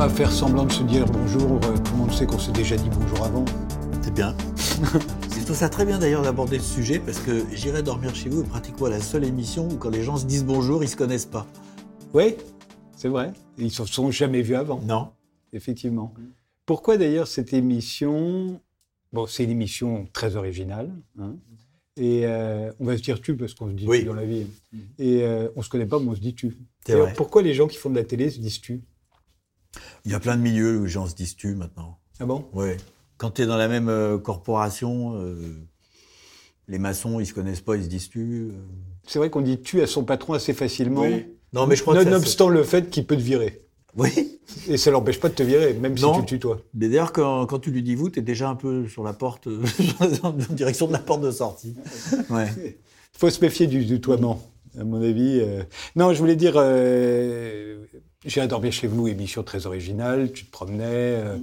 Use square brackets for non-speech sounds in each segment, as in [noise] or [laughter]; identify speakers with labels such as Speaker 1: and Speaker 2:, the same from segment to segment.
Speaker 1: pas faire semblant de se dire bonjour. euh, Tout le monde sait qu'on s'est déjà dit bonjour avant.
Speaker 2: C'est bien. [laughs] Je trouve ça très bien d'ailleurs d'aborder ce sujet parce que J'irai dormir chez vous est pratiquement la seule émission où quand les gens se disent bonjour, ils se connaissent pas.
Speaker 1: Oui, c'est vrai. Ils ne se sont jamais vus avant,
Speaker 2: Non.
Speaker 1: effectivement. Pourquoi d'ailleurs cette émission Bon, c'est une émission très originale. hein. Et euh, on va se dire tu parce qu'on se dit
Speaker 2: Oui.
Speaker 1: tu dans la vie. Et euh, on se connaît pas, mais on se dit tu.
Speaker 2: Vrai.
Speaker 1: Pourquoi les gens qui font de la télé se disent tu?
Speaker 2: Il y a plein de milieux où les gens se disent tu maintenant.
Speaker 1: Ah bon?
Speaker 2: Ouais. Quand tu es dans la même euh, corporation, euh, les maçons, ils se connaissent pas, ils se disent tu. euh.
Speaker 1: C'est vrai qu'on dit tu à son patron assez facilement.
Speaker 2: Non, mais je crois que ça,
Speaker 1: Nonobstant le fait qu'il peut te virer.
Speaker 2: Oui.
Speaker 1: Et ça l'empêche pas de te virer, même si
Speaker 2: Non.
Speaker 1: tu le tutoies.
Speaker 2: Mais d'ailleurs, quand, quand tu lui dis vous, tu es déjà un peu sur la porte, euh, [laughs] en direction de la porte de sortie. Ouais.
Speaker 1: Il faut se méfier du tutoiement, à mon avis. euh. Non, je voulais dire, euh, j'ai dormir chez vous, émission très originale. Tu te promenais, euh,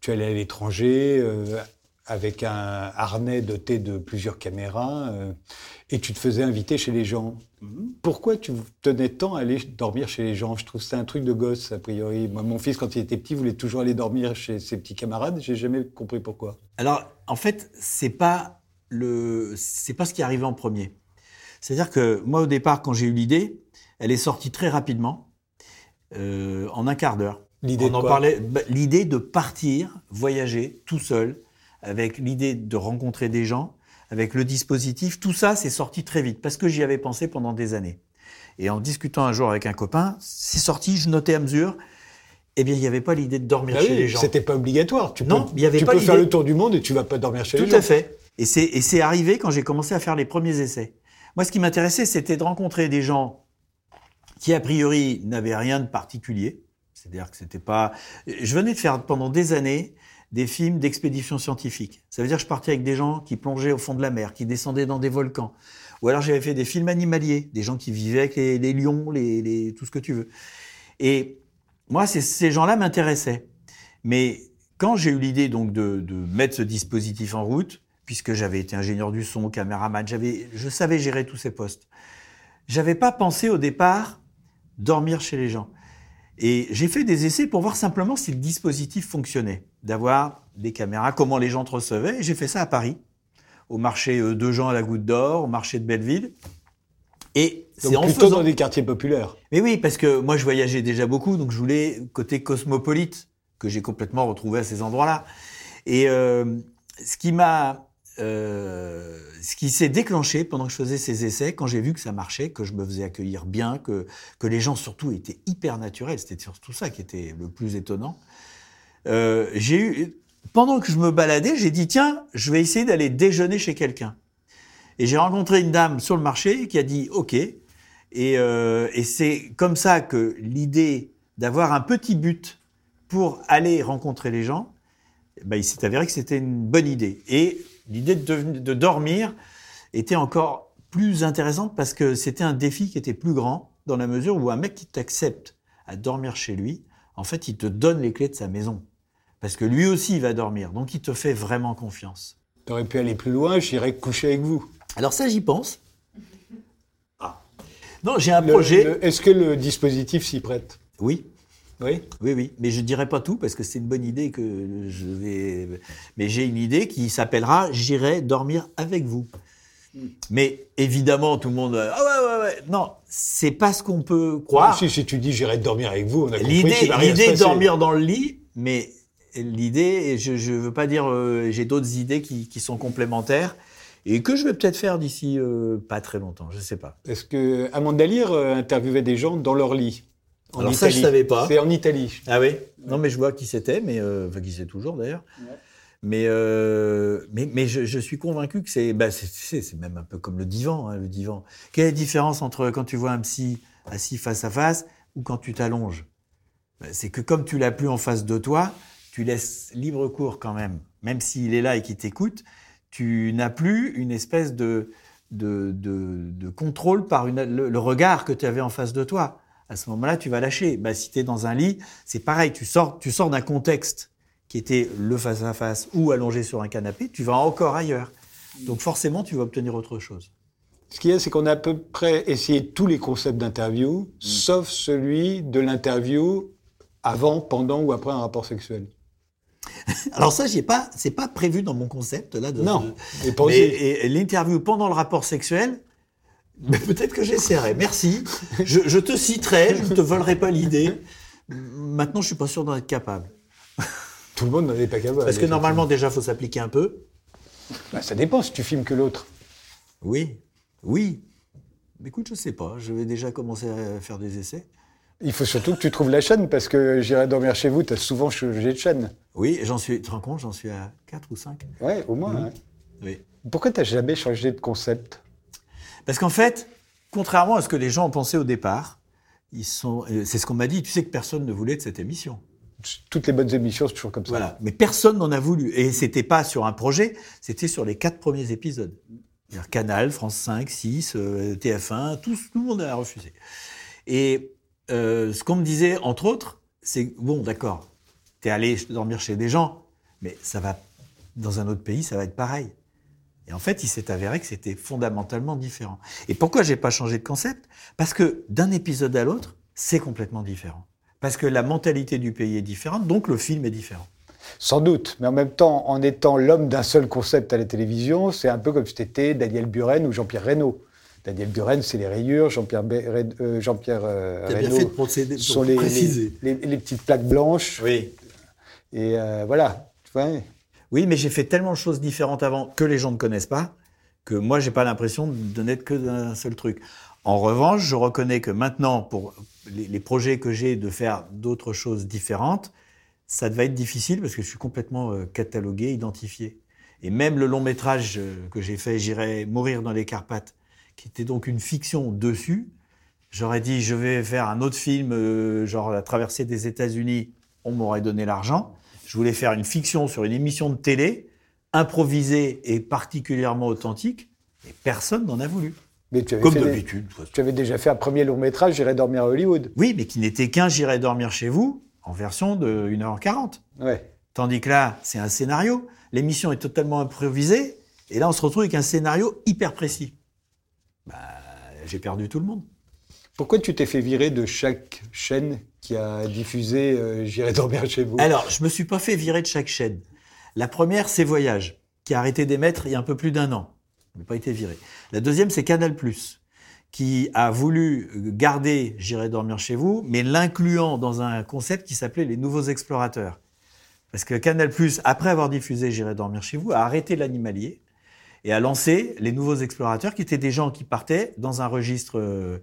Speaker 1: tu allais à l'étranger euh, avec un harnais doté de plusieurs caméras euh, et tu te faisais inviter chez les gens. Pourquoi tu tenais tant à aller dormir chez les gens? Je trouve c'est un truc de gosse, a priori. Moi, mon fils, quand il était petit, voulait toujours aller dormir chez ses petits camarades. J'ai jamais compris pourquoi.
Speaker 2: Alors, en fait, c'est pas le, c'est pas ce qui est arrivé en premier. C'est-à-dire que moi, au départ, quand j'ai eu l'idée, elle est sortie très rapidement, euh, en un quart d'heure.
Speaker 1: L'idée
Speaker 2: On
Speaker 1: de
Speaker 2: en parlait. bah, L'idée de partir, voyager tout seul, avec l'idée de rencontrer des gens, avec le dispositif, tout ça, c'est sorti très vite parce que j'y avais pensé pendant des années. Et en discutant un jour avec un copain, c'est sorti, je notais à mesure. Eh bien, il n'y avait pas l'idée de dormir
Speaker 1: Ah
Speaker 2: chez
Speaker 1: oui,
Speaker 2: les gens.
Speaker 1: C'était pas obligatoire. Tu
Speaker 2: Non,
Speaker 1: peux,
Speaker 2: il y avait
Speaker 1: tu
Speaker 2: pas
Speaker 1: peux faire le tour du monde et tu vas pas dormir chez les
Speaker 2: Tout
Speaker 1: gens.
Speaker 2: à fait. Et c'est, et c'est arrivé quand j'ai commencé à faire les premiers essais. Moi, ce qui m'intéressait, c'était de rencontrer des gens qui, a priori, n'avaient rien de particulier. C'est-à-dire que c'était pas. Je venais de faire pendant des années des films d'expédition scientifique. Ça veut dire que je partais avec des gens qui plongeaient au fond de la mer, qui descendaient dans des volcans. Ou alors j'avais fait des films animaliers, des gens qui vivaient avec les, lions, les, tout ce que tu veux. Et moi, ces gens-là m'intéressaient. Mais quand j'ai eu l'idée donc de, de mettre ce dispositif en route, puisque j'avais été ingénieur du son, caméraman, j'avais, je savais gérer tous ces postes. J'avais pas pensé au départ dormir chez les gens. Et j'ai fait des essais pour voir simplement si le dispositif fonctionnait, d'avoir des caméras, comment les gens te recevaient. Et j'ai fait ça à Paris, au marché euh, de Jean à la Goutte d'Or, au marché de Belleville. Et c'est en
Speaker 1: plutôt
Speaker 2: faisant...
Speaker 1: dans des quartiers populaires.
Speaker 2: Mais oui, parce que moi, je voyageais déjà beaucoup, donc je voulais côté cosmopolite, que j'ai complètement retrouvé à ces endroits-là. Et euh, ce qui m'a, euh, ce qui s'est déclenché pendant que je faisais ces essais, quand j'ai vu que ça marchait, que je me faisais accueillir bien, que que les gens surtout étaient hyper naturels, c'était surtout ça qui était le plus étonnant. Euh, eu, pendant que je me baladais, j'ai dit tiens, je vais essayer d'aller déjeuner chez quelqu'un. Et j'ai rencontré une dame sur le marché qui a dit ok. Et, euh, et c'est comme ça que l'idée d'avoir un petit but pour aller rencontrer les gens, ben, il s'est avéré que c'était une bonne idée. Et l'idée de, dormir était encore plus intéressante parce que c'était un défi qui était plus grand dans la mesure où un mec qui t'accepte à dormir chez lui, en fait, il te donne les clés de sa maison. Parce que lui aussi, il va dormir. Donc, il te fait vraiment confiance.
Speaker 1: T'aurais pu aller plus loin, j'irais coucher avec vous.
Speaker 2: Alors ça, j'y pense. Ah. Non, j'ai un
Speaker 1: Le-
Speaker 2: projet.
Speaker 1: Est-ce que le dispositif s'y prête?
Speaker 2: Oui,
Speaker 1: Oui.
Speaker 2: Oui, oui, mais je dirai pas tout parce que c'est une bonne idée que je vais. Mais j'ai une idée qui s'appellera J'irai dormir avec vous. Mais évidemment, tout le monde. Ah ouais, ouais, ouais. Non, c'est pas ce qu'on peut croire.
Speaker 1: Si, si tu dis j'irai dormir avec vous, on a compris qu'il va rien
Speaker 2: l'idée de dormir dans le lit, mais l'idée, je, je veux pas dire, euh, j'ai d'autres idées qui, qui sont complémentaires et que je vais peut-être faire d'ici euh, pas très longtemps, je sais pas.
Speaker 1: Est-ce que Amanda Lear euh, interviewait des gens dans leur lit? En
Speaker 2: Alors ça, je
Speaker 1: Italie
Speaker 2: savais pas.
Speaker 1: C'est en Italie.
Speaker 2: Ah oui Non, mais je vois qui c'était, mais euh, enfin qui c'est toujours d'ailleurs. Mais, euh, mais, mais je, je suis convaincu que c'est, bah, c'est, même un peu comme le divan, hein, le divan. Quelle est la différence entre quand tu vois un psy assis face à face ou quand tu t'allonges? Ben, C'est que comme tu l'as plus en face de toi, tu laisses libre cours quand même. Même s'il est là et qu'il t'écoute, tu n'as plus une espèce de, de, de, de contrôle par une, le, le regard que tu avais en face de toi. À ce moment-là, tu vas lâcher. Bah, si tu es dans un lit, c'est pareil, tu sors, tu sors d'un contexte qui était le face-à-face ou allongé sur un canapé, tu vas encore ailleurs. Donc forcément, tu vas obtenir autre chose.
Speaker 1: Ce qu'il y a, c'est qu'on a à peu près essayé tous les concepts d'interview, sauf celui de l'interview avant, pendant ou après un rapport sexuel [laughs]
Speaker 2: Alors ça, j'ai pas, c'est pas prévu dans mon concept là. De,
Speaker 1: Non,
Speaker 2: de- et l'interview pendant le rapport sexuel, mais peut-être que j'essaierai. Merci. Je, je te citerai, je ne te volerai pas l'idée. Maintenant, je suis pas sûr d'en être capable.
Speaker 1: Tout le monde n'en est pas capable.
Speaker 2: Parce que normalement, déjà, faut s'appliquer un peu.
Speaker 1: Bah, ça dépend si tu filmes que l'autre.
Speaker 2: Oui, oui. Mais écoute, je sais pas. Je vais déjà commencer à faire des essais.
Speaker 1: Il faut surtout que tu trouves la chaîne parce que j'irai dormir chez vous, tu as souvent changé de chaîne.
Speaker 2: Oui, j'en suis. Tu te rends compte, j'en suis à 4 ou 5
Speaker 1: Ouais, au moins. hein.
Speaker 2: Oui.
Speaker 1: Pourquoi tu n'as jamais changé de concept?
Speaker 2: Parce qu'en fait, contrairement à ce que les gens ont pensé au départ, ils sont. euh, C'est ce qu'on m'a dit. Tu sais que personne ne voulait de cette émission.
Speaker 1: Toutes les bonnes émissions, c'est toujours comme ça.
Speaker 2: Voilà. Mais personne n'en a voulu. Et c'était pas sur un projet, c'était sur les quatre premiers épisodes. Canal, France 5, 6, euh, TF1, tout, tout le monde a refusé. Et euh, ce qu'on me disait, entre autres, c'est bon, d'accord, t'es allé dormir chez des gens, mais ça va dans un autre pays, ça va être pareil. Et en fait, il s'est avéré que c'était fondamentalement différent. Et pourquoi j'ai pas changé de concept? Parce que d'un épisode à l'autre, c'est complètement différent. Parce que la mentalité du pays est différente, donc le film est différent.
Speaker 1: Sans doute, mais en même temps, en étant l'homme d'un seul concept à la télévision, c'est un peu comme si tu étais Daniel Buren ou Jean-Pierre Reynaud. Daniel Buren, c'est les rayures, Jean-Pierre euh, Jean-Pierre euh, Reynaud
Speaker 2: fait de procéder,
Speaker 1: sont les,
Speaker 2: préciser.
Speaker 1: les, les- les petites plaques blanches.
Speaker 2: Oui.
Speaker 1: Et euh, voilà. Tu vois,
Speaker 2: Oui, mais j'ai fait tellement de choses différentes avant que les gens ne connaissent pas que moi, j'ai pas l'impression de n'être que d'un seul truc. En revanche, je reconnais que maintenant, pour les, projets que j'ai de faire d'autres choses différentes, ça va être difficile parce que je suis complètement euh, catalogué, identifié. Et même le long métrage euh, que j'ai fait, J'irai mourir dans les Carpates, qui était donc une fiction dessus, j'aurais dit je vais faire un autre film, euh, genre la traversée des États-Unis, on m'aurait donné l'argent. Je voulais faire une fiction sur une émission de télé, improvisée et particulièrement authentique, et personne n'en a voulu.
Speaker 1: mais tu avais,
Speaker 2: Comme
Speaker 1: des-
Speaker 2: d'habitude.
Speaker 1: tu avais déjà fait un premier long métrage, J'irai dormir à Hollywood.
Speaker 2: Oui, mais qui n'était qu'un J'irai dormir chez vous, en version de 1h40.
Speaker 1: Ouais.
Speaker 2: Tandis que là, c'est un scénario. L'émission est totalement improvisée. Et là, on se retrouve avec un scénario hyper précis. Bah, j'ai perdu tout le monde.
Speaker 1: Pourquoi tu t'es fait virer de chaque chaîne qui a diffusé euh, J'irai dormir chez vous
Speaker 2: Alors, je me suis pas fait virer de chaque chaîne. La première, c'est Voyage, qui a arrêté d'émettre il y a un peu plus d'un an. Je n'ai pas été viré. La deuxième, c'est Canal+, qui a voulu garder J'irai dormir chez vous, mais l'incluant dans un concept qui s'appelait les nouveaux explorateurs. Parce que Canal+, après avoir diffusé J'irai dormir chez vous, a arrêté l'animalier et a lancé les nouveaux explorateurs, qui étaient des gens qui partaient dans un registre... euh,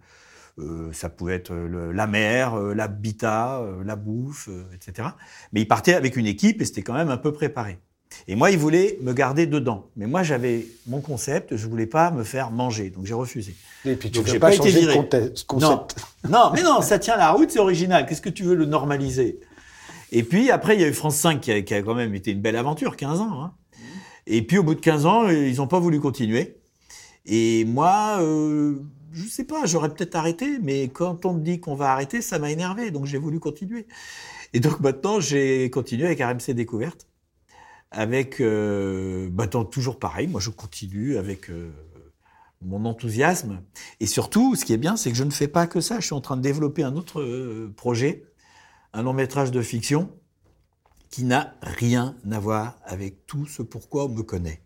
Speaker 2: euh, ça pouvait être le- la mer, euh, l'habitat, euh, la bouffe, euh, etc. Mais ils partaient avec une équipe et c'était quand même un peu préparé. Et moi, ils voulaient me garder dedans. Mais moi, j'avais mon concept, je voulais pas me faire manger, donc j'ai refusé.
Speaker 1: Et puis tu n'as pas,
Speaker 2: pas été viré.
Speaker 1: concept.
Speaker 2: Non, [laughs] non, mais non, ça tient la route, c'est original. Qu'est-ce que tu veux le normaliser? Et puis après, il y a eu France 5 qui a, qui a quand même été une belle aventure, 15 ans. hein. Et puis au bout de 15 ans, euh, ils n'ont pas voulu continuer. Et moi, euh, je sais pas, j'aurais peut-être arrêté, mais quand on me dit qu'on va arrêter, ça m'a énervé, donc j'ai voulu continuer. Et donc maintenant, j'ai continué avec RMC Découverte, avec, euh, bah, toujours pareil, moi je continue avec euh, mon enthousiasme. Et surtout, ce qui est bien, c'est que je ne fais pas que ça, je suis en train de développer un autre euh, projet, un long métrage de fiction, qui n'a rien à voir avec tout ce pourquoi on me connaît.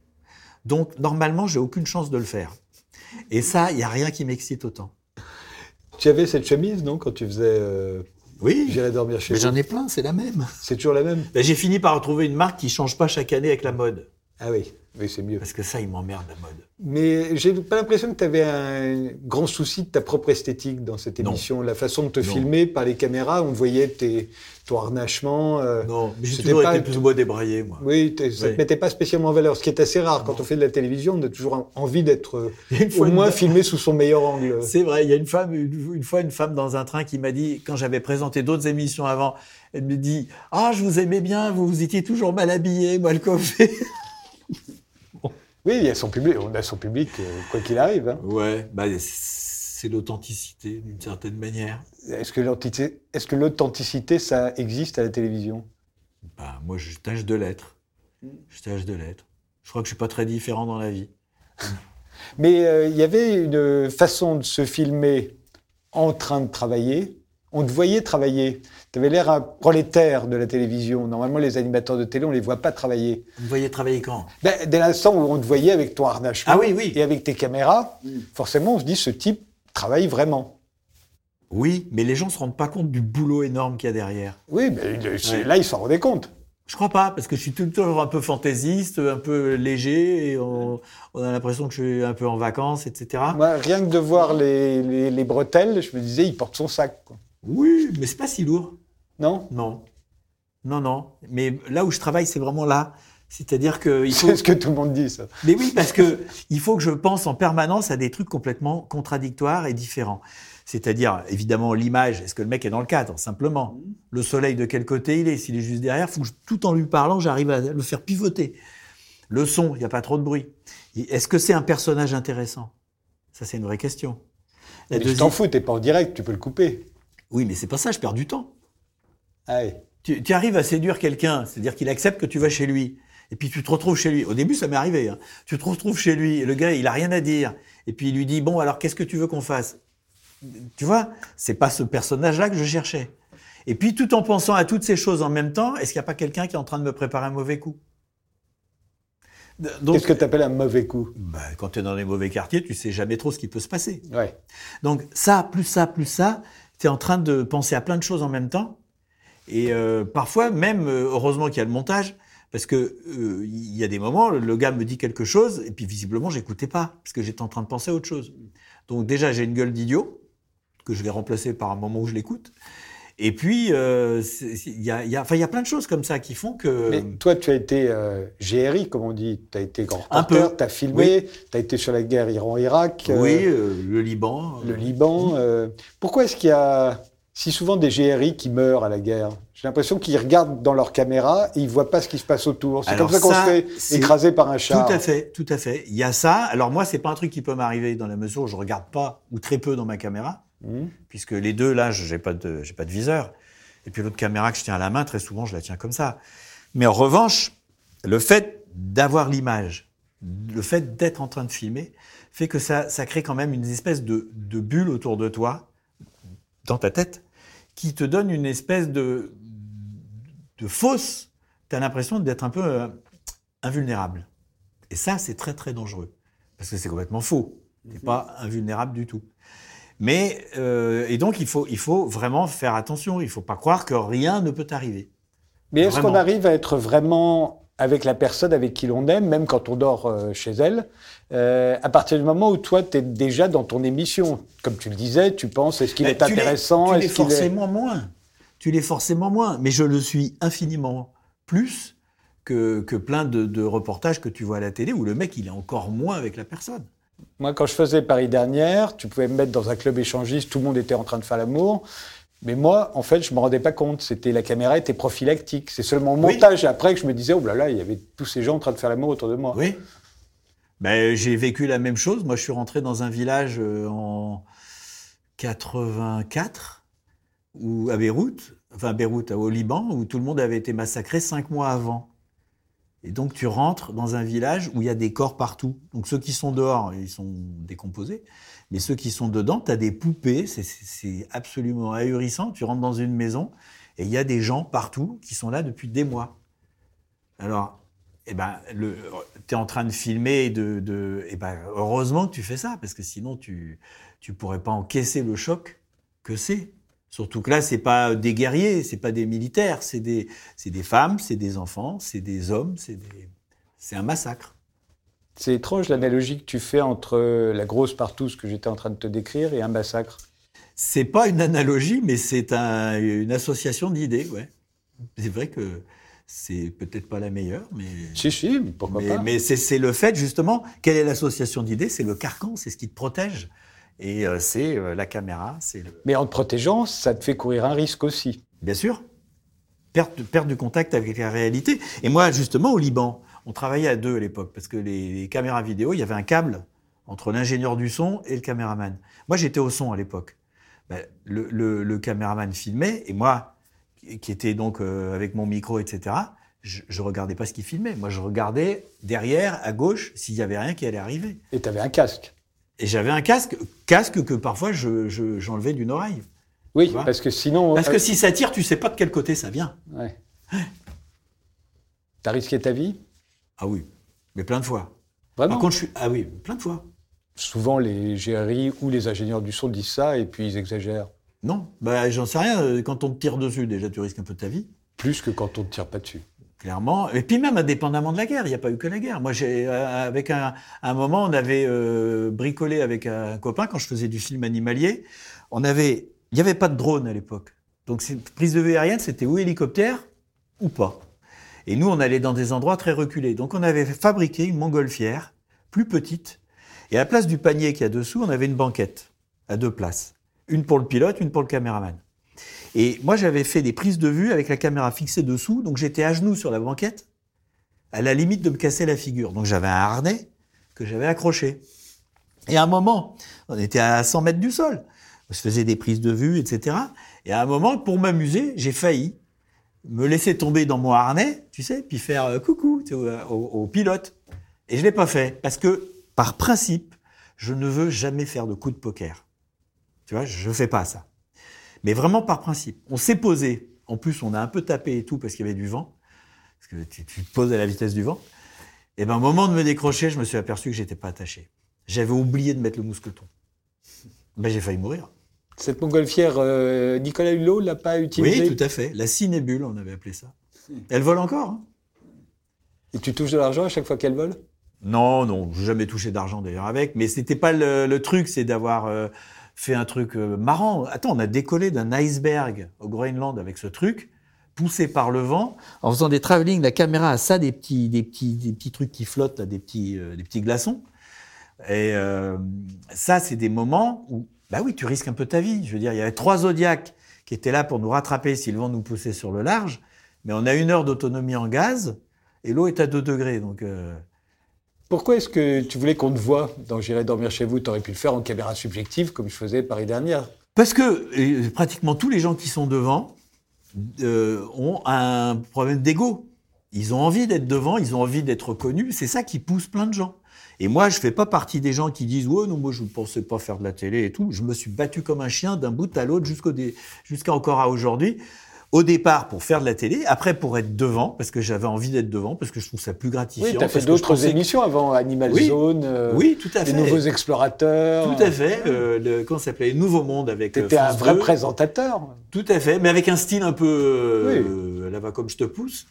Speaker 2: Donc, normalement, j'ai aucune chance de le faire. Et ça, il n'y a rien qui m'excite autant.
Speaker 1: Tu avais cette chemise, non, quand tu faisais euh,
Speaker 2: Oui,
Speaker 1: J'irai dormir chez
Speaker 2: mais j'en ai plein, c'est la même.
Speaker 1: C'est toujours la même
Speaker 2: Ben, j'ai fini par retrouver une marque qui change pas chaque année avec la mode.
Speaker 1: Ah oui, oui, c'est mieux.
Speaker 2: Parce que ça, il m'emmerde la mode.
Speaker 1: Mais j'ai pas l'impression que tu avais un grand souci de ta propre esthétique dans cette
Speaker 2: Non.
Speaker 1: émission. La façon de te
Speaker 2: Non.
Speaker 1: filmer par les caméras, on voyait tes, ton harnachement. euh,
Speaker 2: Non, mais j'ai toujours
Speaker 1: pas-
Speaker 2: été plus ou moins débraillé, moi.
Speaker 1: Oui, ça ne te mettait pas spécialement en valeur, ce qui est assez rare. Quand on fait de la télévision, on a toujours en- envie d'être euh, au
Speaker 2: une-
Speaker 1: moins filmé sous son meilleur angle.
Speaker 2: C'est vrai, il y a une femme, une, une fois une femme dans un train qui m'a dit, quand j'avais présenté d'autres émissions avant, elle me dit Ah, je vous aimais bien, vous, vous étiez toujours mal habillé, mal coiffé.
Speaker 1: Oui, il y a son public, on a son public, euh, quoi qu'il arrive. hein.
Speaker 2: Ouais, bah, c'est l'authenticité d'une certaine manière.
Speaker 1: Est-ce que l'authenticité, ça existe à la télévision?
Speaker 2: Bah, moi, je tâche de l'être. Je tâche de l'être. Je crois que je suis pas très différent dans la vie. [laughs]
Speaker 1: Mais euh, il y avait une façon de se filmer en train de travailler, On te voyait travailler. Tu avais l'air un prolétaire de la télévision. Normalement, les animateurs de télé, on les voit pas travailler.
Speaker 2: Vous me voyez travailler quand?
Speaker 1: Ben, Dès l'instant où on te voyait avec ton harnachement
Speaker 2: Ah oui, oui.
Speaker 1: et avec tes caméras,
Speaker 2: Mm.
Speaker 1: forcément, on se dit ce type travaille vraiment.
Speaker 2: Oui, mais les gens se rendent pas compte du boulot énorme qu'il y a derrière.
Speaker 1: Oui, mais
Speaker 2: Ouais.
Speaker 1: là, ils s'en rendaient compte.
Speaker 2: Je crois pas, parce que je suis toujours un peu fantaisiste, un peu léger, et on, on a l'impression que je suis un peu en vacances, etc.
Speaker 1: Moi, rien que de voir les, les- les bretelles, je me disais, il porte son sac. quoi.
Speaker 2: Oui, mais c'est pas si lourd.
Speaker 1: Non?
Speaker 2: Non. Non, non. Mais là où je travaille, c'est vraiment là. C'est-à-dire que il faut.
Speaker 1: C'est ce que tout le monde dit, ça.
Speaker 2: Mais oui, parce que il faut que je pense en permanence à des trucs complètement contradictoires et différents. C'est-à-dire, évidemment, l'image. Est-ce que le mec est dans le cadre Simplement. Le soleil, de quel côté il est? S'il est juste derrière, faut que je- tout en lui parlant, j'arrive à le faire pivoter. Le son, il n'y a pas trop de bruit. Est-ce que c'est un personnage intéressant? Ça, c'est une vraie question. La
Speaker 1: Mais tu
Speaker 2: deuxième-
Speaker 1: t'en fous, t'es pas en direct, tu peux le couper.
Speaker 2: Oui, mais c'est pas ça, je perds du temps.
Speaker 1: Ah.
Speaker 2: Tu, tu arrives à séduire quelqu'un, c'est-à-dire qu'il accepte que tu vas chez lui. Et puis tu te retrouves chez lui. Au début, ça m'est arrivé. hein. Tu te retrouves chez lui et le gars, il a rien à dire. Et puis il lui dit bon, alors qu'est-ce que tu veux qu'on fasse? Tu vois, c'est pas ce personnage-là que je cherchais. Et puis tout en pensant à toutes ces choses en même temps, est-ce qu'il n'y a pas quelqu'un qui est en train de me préparer un mauvais coup?
Speaker 1: Qu'est-ce que tu appelles un mauvais coup?
Speaker 2: Bah, quand tu es dans les mauvais quartiers, tu sais jamais trop ce qui peut se passer.
Speaker 1: Ouais.
Speaker 2: Donc ça, plus ça, plus ça, en train de penser à plein de choses en même temps. Et euh, parfois, même, euh, heureusement qu'il y a le montage, parce que euh, il y a des moments, le gars me dit quelque chose, et puis visiblement, j'écoutais pas, parce que j'étais en train de penser à autre chose. Donc déjà, j'ai une gueule d'idiot, que je vais remplacer par un moment où je l'écoute. Et puis, euh, il y, a, y, a, y a plein de choses comme ça qui font que...
Speaker 1: Mais toi, tu as été euh, GRI, comme on dit. Tu as été grand reporter, tu as filmé, tu as été sur la guerre Iran-Irak, euh,
Speaker 2: oui, euh, le Liban.
Speaker 1: le Liban. Pourquoi est-ce qu'il y a si souvent des GRI qui meurent à la guerre? J'ai l'impression qu'ils regardent dans leur caméra et ils voient pas ce qui se passe autour. C'est comme ça qu'on
Speaker 2: ça,
Speaker 1: se fait écraser par un char.
Speaker 2: Tout à fait, tout à fait. Il y a ça. Alors moi, c'est pas un truc qui peut m'arriver dans la mesure où je regarde pas ou très peu dans ma caméra,
Speaker 1: Mmh.
Speaker 2: puisque les deux là, j'ai pas de, j'ai pas de viseur. Et puis l'autre caméra que je tiens à la main, très souvent, je la tiens comme ça. Mais en revanche, le fait d'avoir l'image, le fait d'être en train de filmer, fait que ça, ça crée quand même une espèce de, de bulle autour de toi, dans ta tête, qui te donne une espèce de, de fausse. Tu as l'impression d'être un peu euh, invulnérable. Et ça, c'est très très dangereux. Parce que c'est complètement faux. Tu pas invulnérable du tout. Mais, euh, et donc, il faut, il faut vraiment faire attention. Il faut pas croire que rien ne peut arriver.
Speaker 1: Mais est-ce qu'on arrive à être vraiment avec la personne avec qui l'on aime, même quand on dort euh, chez elle, euh, à partir du moment où toi, tu es déjà dans ton émission? Comme tu le disais, tu penses, est-ce qu'il est intéressant?
Speaker 2: Tu l'es
Speaker 1: est...
Speaker 2: forcément moins. Tu l'es forcément moins. Mais je le suis infiniment plus que, que plein de, de reportages que tu vois à la télé où le mec, il est encore moins avec la personne.
Speaker 1: Moi, quand je faisais Paris dernière, tu pouvais me mettre dans un club échangiste, tout le monde était en train de faire l'amour. Mais moi, en fait, je me rendais pas compte. C'était la caméra était prophylactique. C'est seulement au
Speaker 2: Oui.
Speaker 1: montage après que je me disais, oh là là, il y avait tous ces gens en train de faire l'amour autour de moi.
Speaker 2: Oui. Ben, j'ai vécu la même chose. Moi, je suis rentré dans un village euh, en 84, ou à Beyrouth, enfin à Beyrouth, au Liban, où tout le monde avait été massacré cinq mois avant. Et donc, tu rentres dans un village où il y a des corps partout. Donc, ceux qui sont dehors, ils sont décomposés. Mais ceux qui sont dedans, tu as des poupées. C'est- absolument ahurissant. Tu rentres dans une maison et il y a des gens partout qui sont là depuis des mois. Alors, eh ben, le, t'es en train de filmer, de, de, eh ben, heureusement que tu fais ça, parce que sinon tu, tu pourrais pas encaisser le choc que c'est. Surtout que là, c'est pas des guerriers, c'est pas des militaires, c'est des, c'est des femmes, c'est des enfants, c'est des hommes, c'est des, c'est un massacre.
Speaker 1: C'est étrange l'analogie que tu fais entre la grosse partouze que j'étais en train de te décrire et un massacre.
Speaker 2: C'est pas une analogie, mais c'est un- une association d'idées, ouais. C'est vrai que c'est peut-être pas la meilleure, mais.
Speaker 1: Si, si, pourquoi
Speaker 2: mais,
Speaker 1: pas
Speaker 2: mais c'est c'est le fait, justement, quelle est l'association d'idées? C'est le carcan, c'est ce qui te protège. Et euh, c'est euh, la caméra, c'est le...
Speaker 1: Mais en te protégeant, ça te fait courir un risque aussi.
Speaker 2: Bien sûr, perte, perte du contact avec la réalité. Et moi, justement, au Liban, on travaillait à deux à l'époque, parce que les, les caméras vidéo, il y avait un câble entre l'ingénieur du son et le caméraman. Moi, j'étais au son à l'époque. Ben, le, le, le caméraman filmait, et moi, qui qui était donc euh, avec mon micro, etc., je, je regardais pas ce qu'il filmait. Moi, je regardais derrière, à gauche, s'il y avait rien qui allait arriver.
Speaker 1: Et tu avais un casque.
Speaker 2: Et j'avais un casque, casque que parfois je, je- j'enlevais d'une oreille.
Speaker 1: Oui, parce que sinon.
Speaker 2: Parce
Speaker 1: euh,
Speaker 2: que si ça tire, tu sais pas de quel côté ça vient.
Speaker 1: ouais. T'as risqué ta vie?
Speaker 2: Ah oui, mais plein de fois.
Speaker 1: Vraiment?
Speaker 2: Par contre, je suis. Ah oui, plein de fois.
Speaker 1: Souvent, les GRI ou les ingénieurs du son disent ça et puis ils exagèrent.
Speaker 2: Non, bah j'en sais rien. Euh, Quand on te tire dessus, déjà, tu risques un peu ta vie.
Speaker 1: Plus que quand on ne tire pas dessus.
Speaker 2: Clairement. Et puis même indépendamment de la guerre, il n'y a pas eu que la guerre. Moi, j'ai, euh, avec un, un moment, on avait euh, bricolé avec un copain quand je faisais du film animalier. On avait, il n'y avait pas de drone à l'époque. Donc, prise de vue aérienne, c'était ou hélicoptère ou pas. Et nous, on allait dans des endroits très reculés. Donc, on avait fabriqué une montgolfière plus petite. Et à la place du panier qu'il y a dessous, on avait une banquette à deux places. Une pour le pilote, une pour le caméraman. Et moi, j'avais fait des prises de vue avec la caméra fixée dessous, donc j'étais à genoux sur la banquette, à la limite de me casser la figure. Donc j'avais un harnais que j'avais accroché. Et à un moment, on était à 100 mètres du sol, on se faisait des prises de vue, etc. Et à un moment, pour m'amuser, j'ai failli me laisser tomber dans mon harnais, tu sais, puis faire euh, coucou vois, au, au pilote. Et je l'ai pas fait parce que, par principe, je ne veux jamais faire de coup de poker. Tu vois, je fais pas ça mais vraiment par principe. On s'est posé. En plus, on a un peu tapé et tout parce qu'il y avait du vent. Parce que tu, tu te poses à la vitesse du vent. Et ben, au moment de me décrocher, je me suis aperçu que j'étais pas attaché. J'avais oublié de mettre le mousqueton. Ben, j'ai failli mourir.
Speaker 1: Cette montgolfière, euh, Nicolas Hulot l'a pas utilisée
Speaker 2: Oui, tout à fait. La cinébule, on avait appelé ça. Elle vole encore. hein
Speaker 1: Et tu touches de l'argent à chaque fois qu'elle vole?
Speaker 2: Non, non, j'ai jamais touché d'argent d'ailleurs avec. Mais c'était pas le, le truc, c'est d'avoir euh, fait un truc euh, marrant. Attends, on a décollé d'un iceberg au Groenland avec ce truc, poussé par le vent, en faisant des travelling. La caméra a ça, des petits, des petits, des petits trucs qui flottent, là, des petits, euh, des petits glaçons. Et euh, ça, c'est des moments où, bah oui, tu risques un peu ta vie. Je veux dire, il y avait trois zodiacs qui étaient là pour nous rattraper si le vent nous poussait sur le large, mais on a une heure d'autonomie en gaz et l'eau est à 2 degrés, donc. Euh,
Speaker 1: Pourquoi est-ce que tu voulais qu'on te voit dans J'irai dormir chez vous? Tu aurais pu le faire en caméra subjective comme je faisais Paris dernière.
Speaker 2: Parce que pratiquement tous les gens qui sont devant euh, ont un problème d'ego. Ils ont envie d'être devant, ils ont envie d'être connus. C'est ça qui pousse plein de gens. Et moi, je fais pas partie des gens qui disent ouais non moi je ne pensais pas faire de la télé et tout. Je me suis battu comme un chien d'un bout à l'autre jusqu'à encore à aujourd'hui. Au départ pour faire de la télé, après pour être devant parce que j'avais envie d'être devant parce que je trouve ça plus gratifiant.
Speaker 1: Oui, tu as fait d'autres
Speaker 2: que-
Speaker 1: émissions avant, Animal
Speaker 2: Oui.
Speaker 1: Zone, euh,
Speaker 2: Oui, tout à
Speaker 1: Les
Speaker 2: fait.
Speaker 1: Nouveaux Explorateurs.
Speaker 2: Tout à fait. Euh, le, comment ça s'appelait Nouveau Monde avec.
Speaker 1: Tu
Speaker 2: euh,
Speaker 1: étais un vrai
Speaker 2: 2.
Speaker 1: présentateur.
Speaker 2: Tout à fait, mais avec un style un peu euh, là-bas comme je te pousse.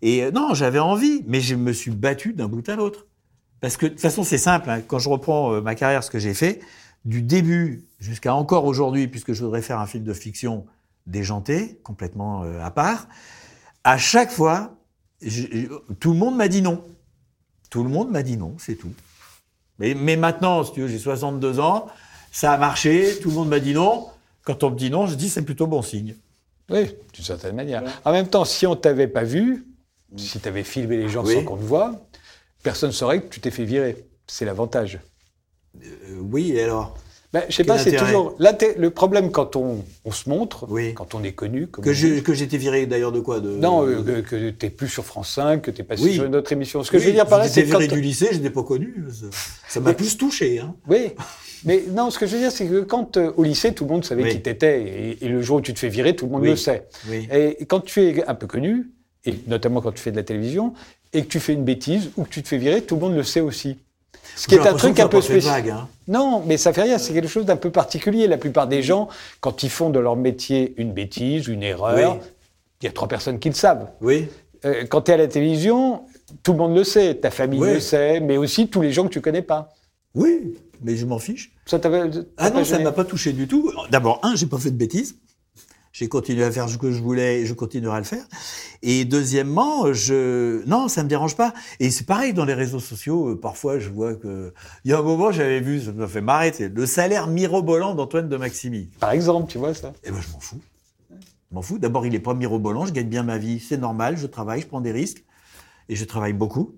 Speaker 2: Et non, j'avais envie, mais je me suis battu d'un bout à l'autre. Parce que de toute façon, c'est simple. hein, quand je reprends ma carrière, ce que j'ai fait, du début jusqu'à encore aujourd'hui, puisque je voudrais faire un film de fiction déjanté, complètement euh, à part, à chaque fois, je- je- tout le monde m'a dit non. Tout le monde m'a dit non, c'est tout. Mais, mais maintenant, si tu veux, j'ai 62 ans, ça a marché, tout le monde m'a dit non. Quand on me dit non, je dis c'est plutôt bon signe.
Speaker 1: Oui, d'une certaine manière. En même temps, si on t'avait pas vu, si tu avais filmé les gens
Speaker 2: Oui.
Speaker 1: sans qu'on te voit, personne ne saurait que tu t'es fait virer. C'est l'avantage.
Speaker 2: Euh, oui, et alors?
Speaker 1: Ben, je sais pas, c'est toujours. Le problème quand on, on se montre,
Speaker 2: Oui.
Speaker 1: quand on est connu. Comme
Speaker 2: Que j'étais viré d'ailleurs de quoi de,
Speaker 1: Non,
Speaker 2: de-
Speaker 1: euh, que, tu n'es plus sur France 5, que tu es passé
Speaker 2: Oui.
Speaker 1: sur une autre émission. Ce que
Speaker 2: Oui,
Speaker 1: je veux dire par là, c'est quand.
Speaker 2: viré du lycée, je n'étais pas connu. Ça- m'a plus touché. Hein.
Speaker 1: Oui. Mais non, ce que je veux dire, c'est que quand euh, au lycée, tout le monde savait qui t'étais. Et, et le jour où tu te fais virer, tout le monde le sait.
Speaker 2: Oui.
Speaker 1: Et quand tu es un peu connu, et notamment quand tu fais de la télévision, et que tu fais une bêtise ou que tu te fais virer, tout le monde le sait aussi. Ce qui est un truc un peu spécial.
Speaker 2: vague, hein.
Speaker 1: Non, mais ça fait rien, c'est quelque chose d'un peu particulier. La plupart des gens, quand ils font de leur métier une bêtise, une erreur,
Speaker 2: Oui.
Speaker 1: il y a trois personnes qui le savent.
Speaker 2: Oui.
Speaker 1: Euh, quand tu es à la télévision, tout le monde le sait, ta famille
Speaker 2: Oui.
Speaker 1: le sait, mais aussi tous les gens que tu connais pas.
Speaker 2: Oui, mais je m'en fiche.
Speaker 1: Ça t'avait-
Speaker 2: Ah non, ça
Speaker 1: gêné
Speaker 2: m'a pas touché du tout. D'abord, un, j'ai pas fait de bêtises. J'ai continué à faire ce que je voulais et je continuerai à le faire. Et deuxièmement, je non, ça me dérange pas. Et c'est pareil dans les réseaux sociaux. euh, Parfois, je vois que il y a un moment, j'avais vu, ça m'a fait marrer, le salaire mirobolant d'Antoine de Maximi.
Speaker 1: Par exemple, tu vois ça?
Speaker 2: Eh ben, je m'en fous. Je m'en fous. D'abord, il est pas mirobolant. Je gagne bien ma vie. C'est normal. Je travaille, je prends des risques. Et je travaille beaucoup.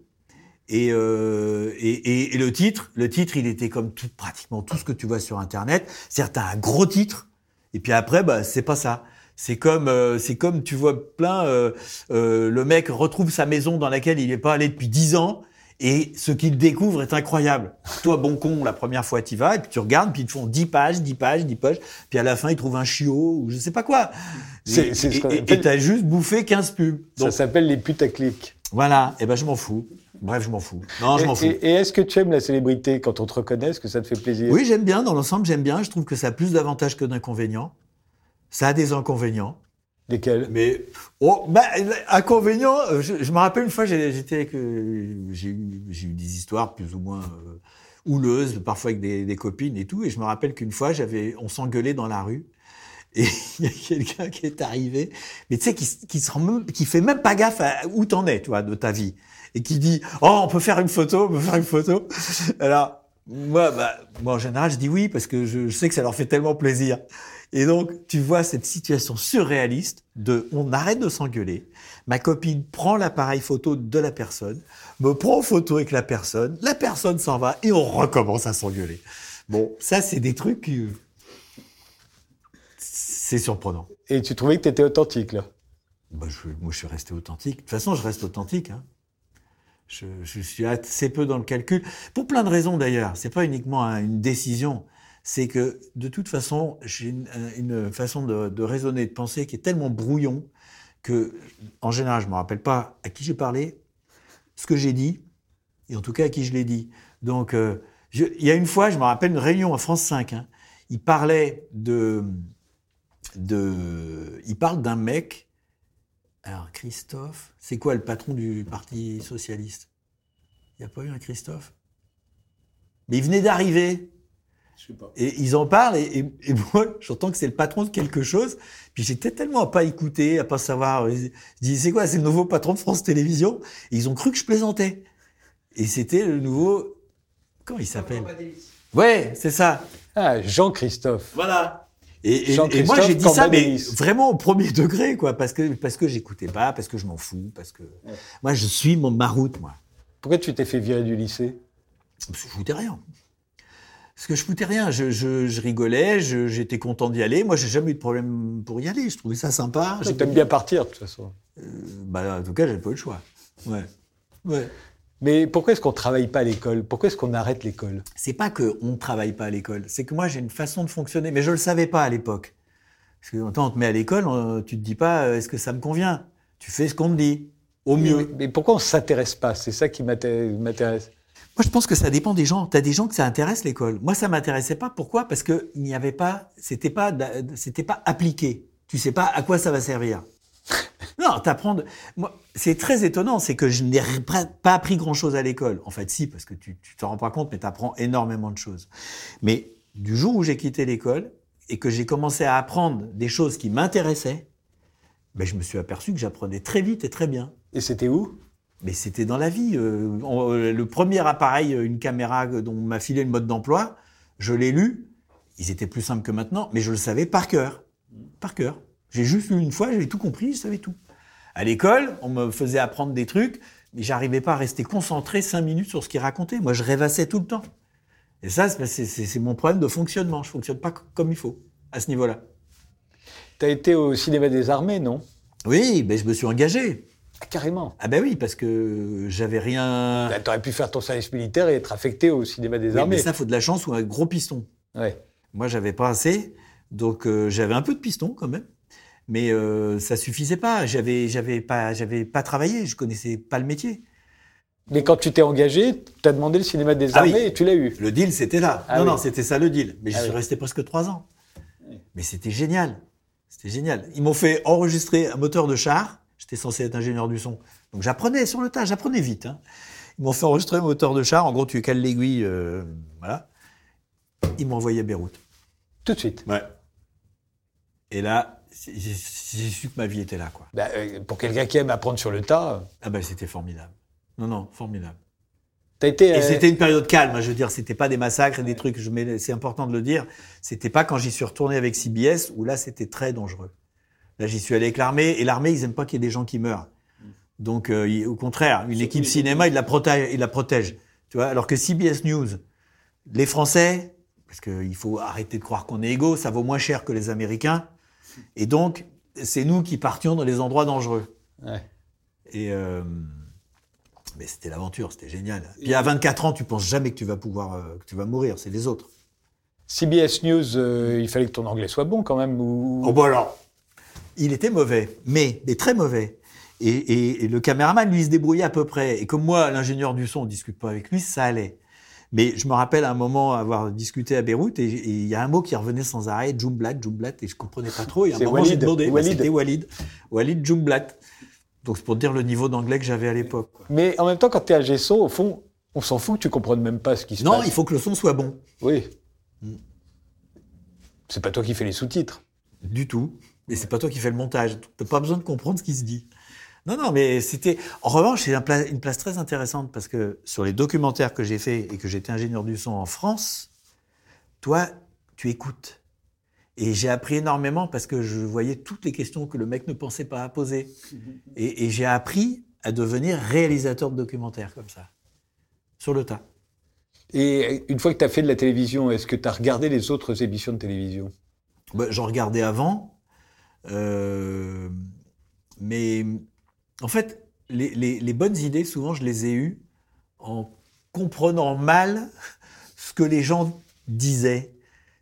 Speaker 2: Et, euh, et, et, et le titre, le titre, il était comme tout, pratiquement tout ce que tu vois sur Internet. T'as un gros titre. Et puis après, bah, c'est pas ça. C'est comme, euh, c'est comme tu vois plein, euh, euh, le mec retrouve sa maison dans laquelle il n'est pas allé depuis dix ans Et ce qu'ils découvrent est incroyable. Toi, bon con, la première fois, tu vas, et puis tu regardes, puis ils te font 10 pages, 10 pages, 10 pages, puis à la fin, ils trouvent un chiot, ou je sais pas quoi.
Speaker 1: C'est-
Speaker 2: Et- t'as juste bouffé 15 pubs.
Speaker 1: Ça
Speaker 2: Donc,
Speaker 1: s'appelle les putaclics.
Speaker 2: voilà. Et ben, je m'en fous. Bref, je m'en fous. Non, je m'en fous.
Speaker 1: et- et est-ce que tu aimes la célébrité quand on te reconnaît? Est-ce que ça te fait plaisir?
Speaker 2: Oui, j'aime bien. Dans l'ensemble, j'aime bien. Je trouve que ça a plus d'avantages que d'inconvénients. Ça a des inconvénients.
Speaker 1: Lesquels?
Speaker 2: Mais oh, bah, inconvénient, euh, je, je me rappelle une fois, j'ai- j'étais avec, euh, j'ai eu, j'ai eu des histoires plus ou moins euh, houleuses, parfois avec des, des copines et tout. Et je me rappelle qu'une fois, j'avais, on s'engueulait dans la rue. Et [laughs] il y a quelqu'un qui est arrivé, mais tu sais, qui, qui se rend qui fait même pas gaffe à où t'en es, tu vois, de ta vie. Et qui dit, oh, on peut faire une photo, on peut faire une photo. Alors, moi, bah, moi, en général, je dis oui, parce que je, je sais que ça leur fait tellement plaisir. Et donc, tu vois cette situation surréaliste de, on arrête de s'engueuler. Ma copine prend l'appareil photo de la personne, me prend en photo avec la personne, la personne s'en va et on recommence à s'engueuler. Bon, ça, c'est des trucs, euh, c'est surprenant.
Speaker 1: Et tu trouvais que tu étais authentique, là?
Speaker 2: Bah, je, moi, je suis resté authentique. De toute façon, je reste authentique. Hein. Je, suis assez peu dans le calcul. Pour plein de raisons, d'ailleurs. C'est pas uniquement un- une décision. C'est que, de toute façon, j'ai une, une façon de, raisonner, de penser qui est tellement brouillon que, en général, je me rappelle pas à qui j'ai parlé, ce que j'ai dit, et en tout cas à qui je l'ai dit. Donc, euh, il y a une fois, je me rappelle une réunion à France 5. Hein, il parlait de, de, il parle d'un mec alors, Christophe, c'est quoi le patron du Parti Socialiste? Il n'y a pas eu un Christophe? Mais il venait d'arriver.
Speaker 1: Je sais pas.
Speaker 2: Et ils en parlent, et, et- et moi, j'entends que c'est le patron de quelque chose. Puis j'étais tellement à pas écouter, à pas savoir. Je dis, c'est quoi C'est le nouveau patron de France Télévisions? Et ils ont cru que je plaisantais. Et c'était le nouveau. Comment il s'appelle? Ouais, c'est ça.
Speaker 1: Ah, Jean-Christophe.
Speaker 2: Voilà. Et, et- et
Speaker 1: Jean-Christophe
Speaker 2: moi j'ai dit ça, mais vraiment au premier degré, quoi, parce que parce que j'écoutais pas, parce que je m'en fous, parce que moi je suis mon ma route, moi.
Speaker 1: Pourquoi tu t'es fait virer du lycée?
Speaker 2: Parce que je foutais rien. Parce que je foutais rien. Je, je, je rigolais, j'étais content d'y aller. Moi, j'ai jamais eu de problème pour y aller. Je trouvais ça sympa.
Speaker 1: Tu
Speaker 2: J'étais-
Speaker 1: aimes bien partir, de toute façon.
Speaker 2: Bah, en tout cas, j'avais pas eu le choix. Ouais. Ouais.
Speaker 1: Mais pourquoi est-ce qu'on travaille pas à l'école? Pourquoi est-ce qu'on arrête l'école?
Speaker 2: C'est pas que on ne travaille pas à l'école, c'est que moi j'ai une façon de fonctionner, mais je le savais pas à l'époque. Parce que quand on te met à l'école, tu te dis pas euh, est-ce que ça me convient? Tu fais ce qu'on te dit, au mieux.
Speaker 1: Mais, mais pourquoi on s'intéresse pas? C'est ça qui m'inté- m'intéresse.
Speaker 2: Moi, je pense que ça dépend des gens. Tu as des gens que ça intéresse l'école. Moi, ça m'intéressait pas. Pourquoi? Parce que il n'y avait pas, c'était pas, c'était pas appliqué. Tu sais pas à quoi ça va servir. Non, t'apprends. de- Moi, c'est très étonnant, c'est que je n'ai pas appris grand-chose à l'école. En fait, si, parce que tu, t'en rends pas compte, mais tu apprends énormément de choses. Mais du jour où j'ai quitté l'école et que j'ai commencé à apprendre des choses qui m'intéressaient, ben, je me suis aperçu que j'apprenais très vite et très bien.
Speaker 1: Et c'était où?
Speaker 2: Mais c'était dans la vie. Euh, euh, le premier appareil, euh, une caméra dont on m'a filé le mode d'emploi, je l'ai lu. Ils étaient plus simples que maintenant, mais je le savais par cœur. Par cœur. J'ai juste lu une fois, j'avais tout compris, je savais tout. À l'école, on me faisait apprendre des trucs, mais j'arrivais pas à rester concentré cinq minutes sur ce qu'ils racontaient. Moi, je rêvassais tout le temps. Et ça, c'est- mon problème de fonctionnement. Je fonctionne pas co- comme il faut à ce niveau-là.
Speaker 1: Tu as été au cinéma des armées, non?
Speaker 2: Oui, ben je me suis engagé.
Speaker 1: Ah, Carrément.
Speaker 2: Ah ben oui, parce que j'avais rien.
Speaker 1: Bah, tu aurais pu faire ton service militaire et être affecté au cinéma des
Speaker 2: Oui, mais
Speaker 1: armées.
Speaker 2: ça, faut de la chance ou un gros piston.
Speaker 1: Ouais.
Speaker 2: Moi, j'avais pas assez, donc euh, j'avais un peu de piston quand même, mais euh, ça suffisait pas. J'avais, j'avais pas, j'avais pas travaillé. Je connaissais pas le métier.
Speaker 1: Mais quand tu t'es engagé, tu as demandé le cinéma des
Speaker 2: Ah oui.
Speaker 1: armées et tu l'as eu.
Speaker 2: Le deal, c'était là.
Speaker 1: Ah
Speaker 2: non,
Speaker 1: oui.
Speaker 2: non, c'était ça le deal. Mais je
Speaker 1: Ah
Speaker 2: suis
Speaker 1: oui.
Speaker 2: resté presque trois ans. Mais c'était génial. C'était génial. Ils m'ont fait enregistrer un moteur de char. J'étais censé être ingénieur du son. Donc j'apprenais sur le tas, j'apprenais vite. hein. Ils m'ont fait enregistrer un moteur de char. En gros, tu cales l'aiguille, euh, voilà. Ils m'ont envoyé à Beyrouth.
Speaker 1: Tout de suite.
Speaker 2: Ouais. Et là, j'ai su que ma vie était là, quoi.
Speaker 1: Bah, euh, pour quelqu'un qui aime apprendre sur le tas,
Speaker 2: Ah ben c'était formidable. Non, non, formidable.
Speaker 1: as été.
Speaker 2: Et
Speaker 1: euh,
Speaker 2: c'était une période calme, hein, je veux dire, c'était pas des massacres et des trucs, je mets- c'est important de le dire. C'était pas quand j'y suis retourné avec CBS, où là c'était très dangereux. Là j'y suis allé avec l'armée, et l'armée ils aiment pas qu'il y ait des gens qui meurent. Donc euh, au contraire, une équipe cinéma, ils la protègent, ils la protègent. Tu vois, alors que CBS News, les Français, parce qu'il faut arrêter de croire qu'on est égaux, ça vaut moins cher que les Américains, et donc c'est nous qui partions dans les endroits dangereux.
Speaker 1: ouais.
Speaker 2: Et, euh, Mais c'était l'aventure, c'était génial. Puis à 24 ans, tu penses jamais que tu vas pouvoir, euh, que tu vas mourir, c'est les autres.
Speaker 1: CBS News, euh, il fallait que ton anglais soit bon quand même. Ou...
Speaker 2: Oh bah alors, il était mauvais, mais, mais très mauvais. Et, et- et le caméraman, lui, il se débrouillait à peu près. Et comme moi, l'ingénieur du son, on discute pas avec lui, ça allait. Mais je me rappelle à un moment avoir discuté à Beyrouth et il y a un mot qui revenait sans arrêt, Jumblat, Jumblat, et je comprenais pas trop. Et à un moment, j'ai
Speaker 1: Walid,
Speaker 2: demandé, bah,
Speaker 1: Walid.
Speaker 2: c'était Walid, Walid Jumblat. Donc c'est pour dire le niveau d'anglais que j'avais à l'époque.
Speaker 1: Mais en même temps, quand tu es à Gesso, au fond, on s'en fout que tu comprennes même pas ce qui se
Speaker 2: Non,
Speaker 1: passe.
Speaker 2: il faut que le son soit bon.
Speaker 1: Oui.
Speaker 2: Mm.
Speaker 1: C'est pas toi qui fais les sous-titres.
Speaker 2: Du tout. Et c'est pas toi qui fais le montage. T'as pas besoin de comprendre ce qui se dit. Non, non, mais c'était. En revanche, c'est une place très intéressante parce que sur les documentaires que j'ai faits et que j'étais ingénieur du son en France, toi, tu écoutes. Et j'ai appris énormément parce que je voyais toutes les questions que le mec ne pensait pas à poser. Et, et j'ai appris à devenir réalisateur de documentaires comme ça. Sur le tas.
Speaker 1: Et une fois que tu as fait de la télévision, est-ce que tu as regardé les autres émissions de télévision?
Speaker 2: Bah, J'en regardais avant. euh, mais en fait, les, bonnes idées, souvent, je les ai eues en comprenant mal [laughs] ce que les gens disaient.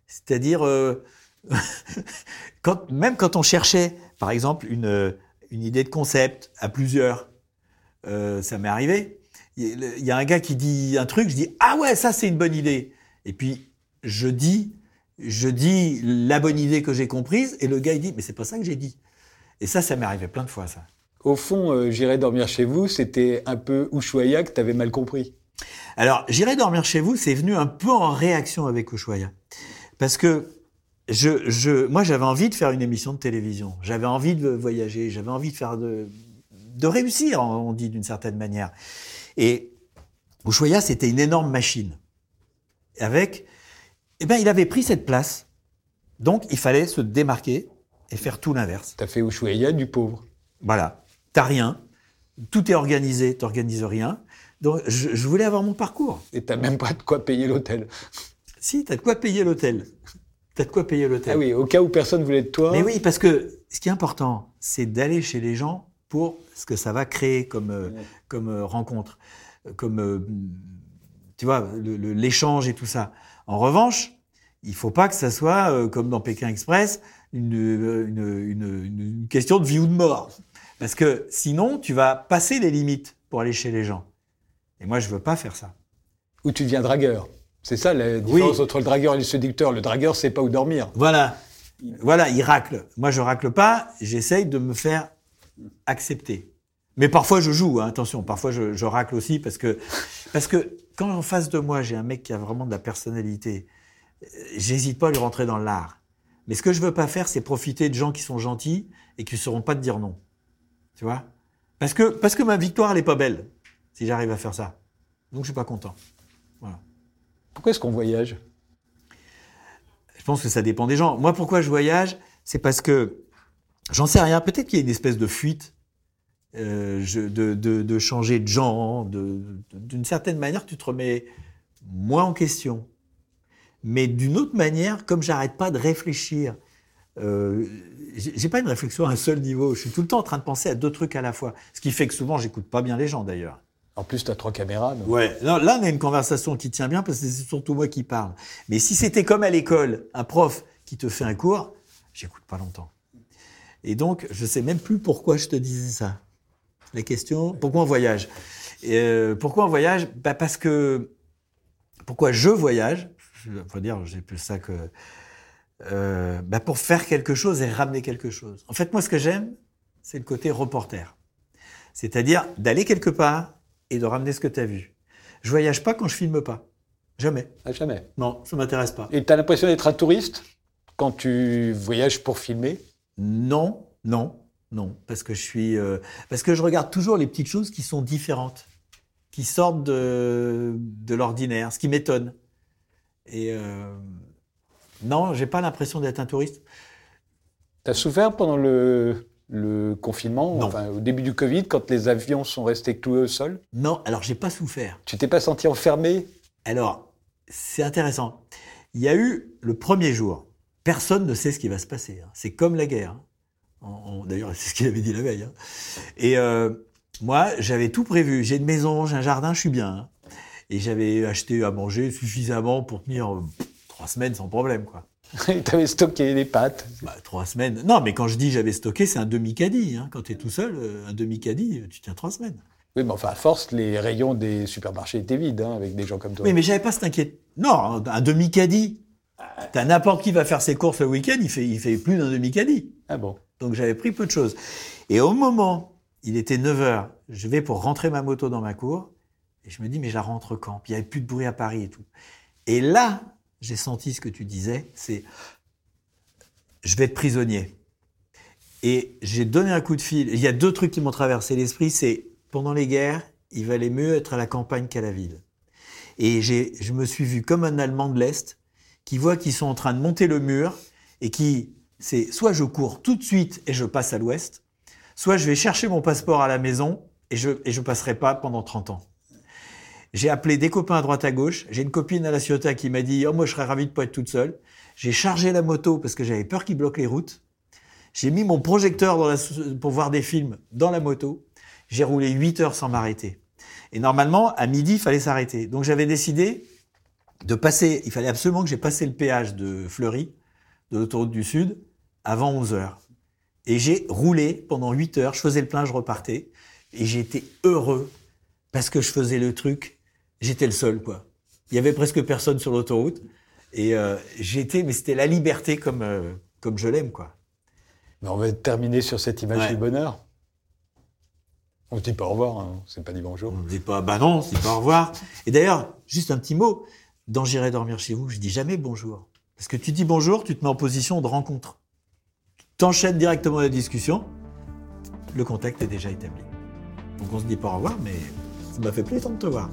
Speaker 2: C'est-à-dire, euh, [laughs] même quand on cherchait, par exemple, une, une idée de concept à plusieurs, euh, ça m'est arrivé. Il y a- il y a un gars qui dit un truc, je dis ah ouais, ça c'est une bonne idée. Et puis je dis, je dis la bonne idée que j'ai comprise, et le gars il dit mais c'est pas ça que j'ai dit. Et ça, ça m'est arrivé plein de fois ça.
Speaker 1: Au fond, euh, j'irai dormir chez vous, c'était un peu Ushuaïa que tu avais mal compris.
Speaker 2: Alors, j'irai dormir chez vous, c'est venu un peu en réaction avec Ushuaïa. Parce que je, je, moi, j'avais envie de faire une émission de télévision. J'avais envie de voyager. J'avais envie de faire de, de réussir, on dit d'une certaine manière. Et Ushuaïa, c'était une énorme machine. Avec, eh ben, il avait pris cette place. Donc, il fallait se démarquer et faire tout l'inverse.
Speaker 1: Tu as fait Ushuaïa du pauvre.
Speaker 2: Voilà. T'as rien. Tout est organisé, t'organises rien. Donc, je, je voulais avoir mon parcours.
Speaker 1: Et tu même pas de quoi payer l'hôtel.
Speaker 2: Si, t'as de quoi payer l'hôtel. T'as de quoi payer l'hôtel.
Speaker 1: Ah oui, au cas où personne voulait de toi.
Speaker 2: Mais oui, parce que ce qui est important, c'est d'aller chez les gens pour ce que ça va créer comme, euh,
Speaker 1: Ouais.
Speaker 2: comme euh, rencontre, comme, euh, tu vois, l'échange et tout ça. En revanche, il faut pas que ça soit, comme dans Pékin Express, une, une, une- une- une question de vie ou de mort. Parce que sinon, tu vas passer les limites pour aller chez les gens. Et moi, je veux pas faire ça.
Speaker 1: Ou tu deviens dragueur. C'est ça la différence entre le dragueur et le séducteur. Le dragueur, c'est pas où dormir.
Speaker 2: Voilà. Voilà, il racle. Moi, je racle pas. J'essaye de me faire accepter. Mais parfois, je joue. hein, attention, parfois, je, je racle aussi parce que parce que quand en face de moi, j'ai un mec qui a vraiment de la personnalité, euh, j'hésite pas à lui rentrer dans l'art. Mais ce que je veux pas faire, c'est profiter de gens qui sont gentils et qui ne sauront pas te dire non. Tu vois? Parce que parce que ma victoire, elle est pas belle si j'arrive à faire ça. Donc, je suis pas content.
Speaker 1: Pourquoi est-ce qu'on voyage?
Speaker 2: Je pense que ça dépend des gens. Moi, pourquoi je voyage? C'est parce que, j'en sais rien, peut-être qu'il y a une espèce de fuite, euh, je- de, de- de changer de genre, d'une certaine manière, tu te remets moins en question. Mais d'une autre manière, comme j'arrête pas de réfléchir, euh, j'ai pas une réflexion à un seul niveau. Je suis tout le temps en train de penser à deux trucs à la fois. Ce qui fait que souvent, j'écoute pas bien les gens d'ailleurs.
Speaker 1: En plus, tu as trois caméras. donc.
Speaker 2: Ouais. Non, là, on a une conversation qui tient bien parce que c'est surtout moi qui parle. Mais si c'était comme à l'école, un prof qui te fait un cours, j'écoute pas longtemps. Et donc, je sais même plus pourquoi je te disais ça. La question, pourquoi on voyage? Euh, Pourquoi on voyage? Bah Parce que, pourquoi je voyage? Je faut dire, j'ai plus ça que... euh, bah pour faire quelque chose et ramener quelque chose. En fait, moi, ce que j'aime, c'est le côté reporter. C'est-à-dire d'aller quelque part et de ramener ce que tu as vu. Je voyage pas quand je filme pas. Jamais.
Speaker 1: Ah, jamais.
Speaker 2: Non, ça m'intéresse pas.
Speaker 1: Et tu as l'impression d'être un touriste quand tu voyages pour filmer?
Speaker 2: Non, non, non, parce que je suis, euh, parce que je regarde toujours les petites choses qui sont différentes, qui sortent de, de l'ordinaire, ce qui m'étonne. Et euh, non, j'ai pas l'impression d'être un touriste.
Speaker 1: Tu as souffert pendant le, le confinement,
Speaker 2: Non.
Speaker 1: enfin, au début du Covid, quand les avions sont restés cloués au sol?
Speaker 2: Non, alors j'ai pas souffert.
Speaker 1: Tu t'es pas senti enfermé?
Speaker 2: Alors, c'est intéressant. Il y a eu le premier jour. Personne ne sait ce qui va se passer. hein. C'est comme la guerre. hein. D'ailleurs, c'est ce qu'il avait dit la veille. hein. Et, euh, moi, j'avais tout prévu. J'ai une maison, j'ai un jardin, je suis bien. Et j'avais acheté à manger suffisamment pour tenir euh, trois semaines sans problème, quoi. [laughs]
Speaker 1: T'avais stocké les pâtes.
Speaker 2: Bah, trois semaines. Non, mais quand je dis j'avais stocké, c'est un demi-caddie. Hein. Quand tu es tout seul, euh, un demi-caddie, tu tiens trois semaines.
Speaker 1: Oui, mais enfin, à force, les rayons des supermarchés étaient vides, hein, avec des gens comme toi.
Speaker 2: Oui, mais j'avais pas cette inquiétude. Non, un demi-caddie. T'as n'importe qui va faire ses courses le week-end, il fait, il fait plus d'un demi-caddie.
Speaker 1: Ah bon
Speaker 2: Donc j'avais pris peu de choses. Et au moment, il était 9 heures, je vais pour rentrer ma moto dans ma cour, et je me dis, mais je la rentre quand? Puis il n'y avait plus de bruit à Paris et tout. Et là, j'ai senti ce que tu disais, c'est, je vais être prisonnier. Et j'ai donné un coup de fil. Il y a deux trucs qui m'ont traversé l'esprit, c'est, pendant les guerres, il valait mieux être à la campagne qu'à la ville. Et je me suis vu comme un Allemand de l'Est qui voit qu'ils sont en train de monter le mur et qui, c'est soit je cours tout de suite et je passe à l'ouest, soit je vais chercher mon passeport à la maison et je je passerai pas pendant 30 ans. J'ai appelé des copains à droite à gauche. J'ai une copine à la Ciotat qui m'a dit oh moi je serais ravi de pas être toute seule. J'ai chargé la moto parce que j'avais peur qu'il bloque les routes. J'ai mis mon projecteur pour voir des films dans la moto. J'ai roulé 8 heures sans m'arrêter. Et normalement, à midi, il fallait s'arrêter. Donc j'avais décidé de passer, il fallait absolument que j'ai passé le péage de Fleury, de l'autoroute du Sud, avant 11 heures. Et j'ai roulé pendant 8 heures, je faisais le plein, je repartais. Et j'étais heureux parce que je faisais le truc, j'étais le seul, quoi. Il y avait presque personne sur l'autoroute. Et euh, j'étais, mais c'était la liberté comme, euh, comme je l'aime, quoi.
Speaker 1: Mais on va terminer sur cette image
Speaker 2: Ouais.
Speaker 1: du bonheur. On ne dit pas au revoir, hein, c'est pas dit bonjour.
Speaker 2: On ne dit pas, bah non, on se dit pas au revoir. Et d'ailleurs, juste un petit mot, dans J'irai dormir chez vous, je dis jamais bonjour. Parce que tu dis bonjour, tu te mets en position de rencontre. Tu t'enchaînes directement la discussion, le contact est déjà établi. Donc on se dit pas au revoir, mais ça m'a fait plaisir de te voir.